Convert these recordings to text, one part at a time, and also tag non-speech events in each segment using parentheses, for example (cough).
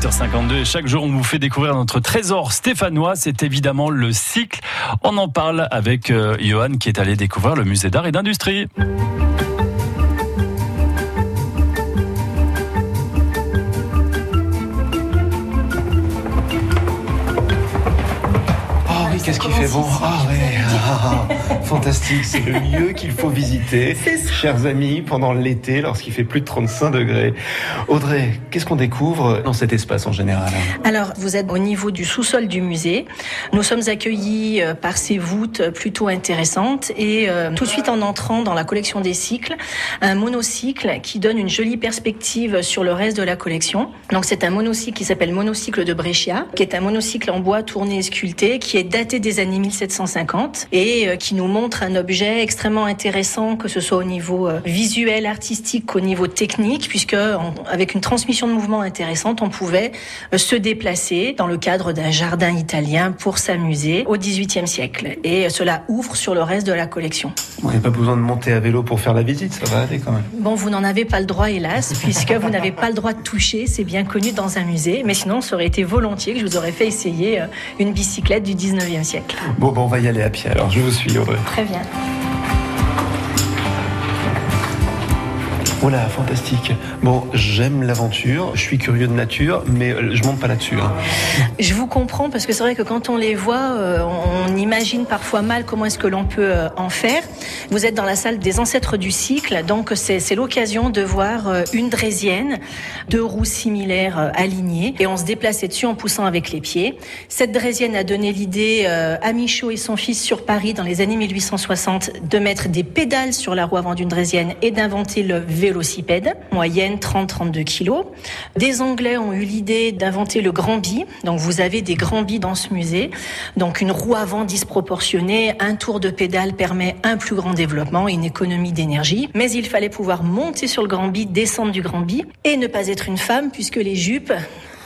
8h52 et chaque jour on vous fait découvrir notre trésor stéphanois, c'est évidemment le cycle. On en parle avec euh, Johan qui est allé découvrir le musée d'art et d'industrie. Oh oui, qu'est-ce qu'il fait bon Ah ouais, ah, fantastique, c'est le lieu qu'il faut visiter, chers amis, pendant l'été, lorsqu'il fait plus de 35 degrés. Audrey, qu'est-ce qu'on découvre dans cet espace en général? Alors, vous êtes au niveau du sous-sol du musée. Nous sommes accueillis euh, par ces voûtes plutôt intéressantes et euh, tout de suite en entrant dans la collection des cycles, un monocycle qui donne une jolie perspective sur le reste de la collection. Donc, c'est un monocycle qui s'appelle Monocycle de Brescia, qui est un monocycle en bois tourné et sculpté, qui est daté des années 1750 et euh, qui nous montre un objet extrêmement intéressant, que ce soit au niveau euh, visuel, artistique, qu'au niveau technique, puisque avec une transmission de mouvement intéressante, on pouvait euh, se déplacer dans le cadre d'un jardin italien pour s'amuser au XVIIIe siècle. Et cela ouvre sur le reste de la collection. On n'a pas besoin de monter à vélo pour faire la visite, ça va aller quand même. Bon, vous n'en avez pas le droit, hélas, (laughs) puisque vous n'avez pas le droit de toucher, c'est bien connu dans un musée, mais sinon, ça aurait été volontiers que je vous aurais fait essayer une bicyclette du 19e siècle. Bon, ben on va y aller à pied alors, je vous suis Audrey. Très bien. Voilà, fantastique. Bon, j'aime l'aventure, je suis curieux de nature, mais euh, je monte pas là-dessus. hein. Je vous comprends parce que c'est vrai que quand on les voit, euh, on imagine parfois mal comment est-ce que l'on peut euh, en faire. Vous êtes dans la salle des ancêtres du cycle, donc c'est l'occasion de voir une draisienne, deux roues similaires alignées, et on se déplaçait dessus en poussant avec les pieds. Cette draisienne a donné l'idée à Michaud et son fils sur Paris dans les années 1860 de mettre des pédales sur la roue avant d'une draisienne et d'inventer le vélocipède, moyenne 30-32 kilos. Des Anglais ont eu l'idée d'inventer le grand bi. Donc vous avez des grands bis dans ce musée. Donc une roue avant disproportionnée, un tour de pédale permet un plus grand développement et une économie d'énergie. Mais il fallait pouvoir monter sur le grand bi, descendre du grand bi et ne pas être une femme puisque les jupes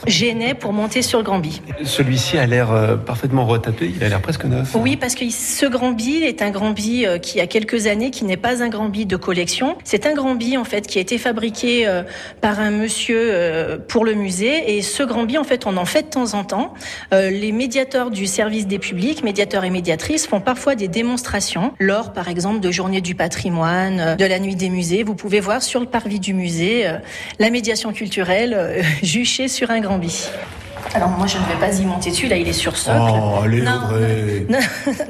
gênaient pour monter sur le grand bi. Celui-ci a l'air euh, parfaitement retapé, il a l'air presque neuf. Oui, parce que ce grand bi est un grand bi euh, qui a quelques années, qui n'est pas un grand bi de collection. C'est un grand bi en fait qui a été fabriqué euh, par un monsieur pour le musée. Et ce grand bi, en fait, on en fait de temps en temps. Les médiateurs du service des publics, médiateurs et médiatrices, font parfois des démonstrations lors, par exemple, de journées du patrimoine, de la nuit des musées. Vous pouvez voir sur le parvis du musée la médiation culturelle (laughs) juchée sur un grand Alors moi, je ne vais pas y monter dessus. Là, il est sur socle. Oh, allez Non. Audrey Non,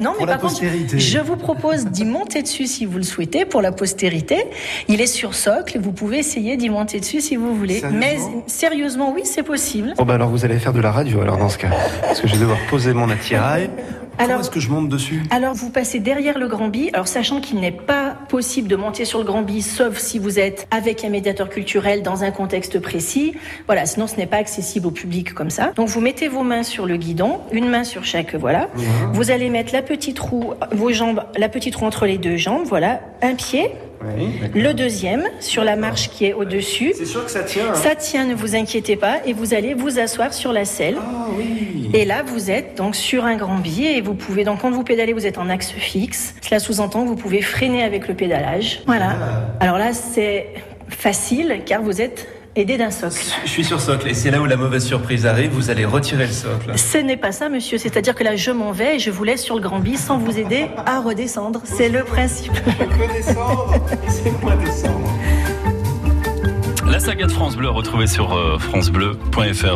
non, (laughs) mais Pour la par contre, postérité. je vous propose d'y monter dessus si vous le souhaitez pour la postérité. Il est sur socle, vous pouvez essayer d'y monter dessus si vous voulez. Mais Sérieusement sérieusement, oui, c'est possible. Bon, bah alors vous allez faire de la radio alors dans ce cas. Parce que je vais devoir poser mon attirail. Comment Alors- est-ce que je monte dessus Alors vous passez derrière le grand bi, alors sachant qu'il n'est pas possible de monter sur le grand bi, sauf si vous êtes avec un médiateur culturel dans un contexte précis. Voilà, sinon ce n'est pas accessible au public comme ça. Donc vous mettez vos mains sur le guidon, une main sur chaque, voilà. Vous allez mettre la petite roue, vos jambes, la petite roue entre les deux jambes, voilà, un pied, Oui, le deuxième sur la marche qui est au-dessus. C'est sûr que ça tient. hein Ça tient, ne vous inquiétez pas, et vous allez vous asseoir sur la selle. Ah oui. Et là, vous êtes donc sur un grand billet et vous pouvez, donc quand vous pédalez, vous êtes en axe fixe. Cela sous-entend que vous pouvez freiner avec le pédalage. Voilà. Alors là, c'est facile car vous êtes aidé d'un socle. Je suis sur socle et c'est là où la mauvaise surprise arrive. Vous allez retirer le socle. Ce n'est pas ça, monsieur. C'est-à-dire que là, je m'en vais et je vous laisse sur le grand bi sans vous aider à redescendre. C'est le principe. Je peux descendre. Laissez-moi descendre. La saga de France Bleu retrouvée sur euh, francebleu.fr.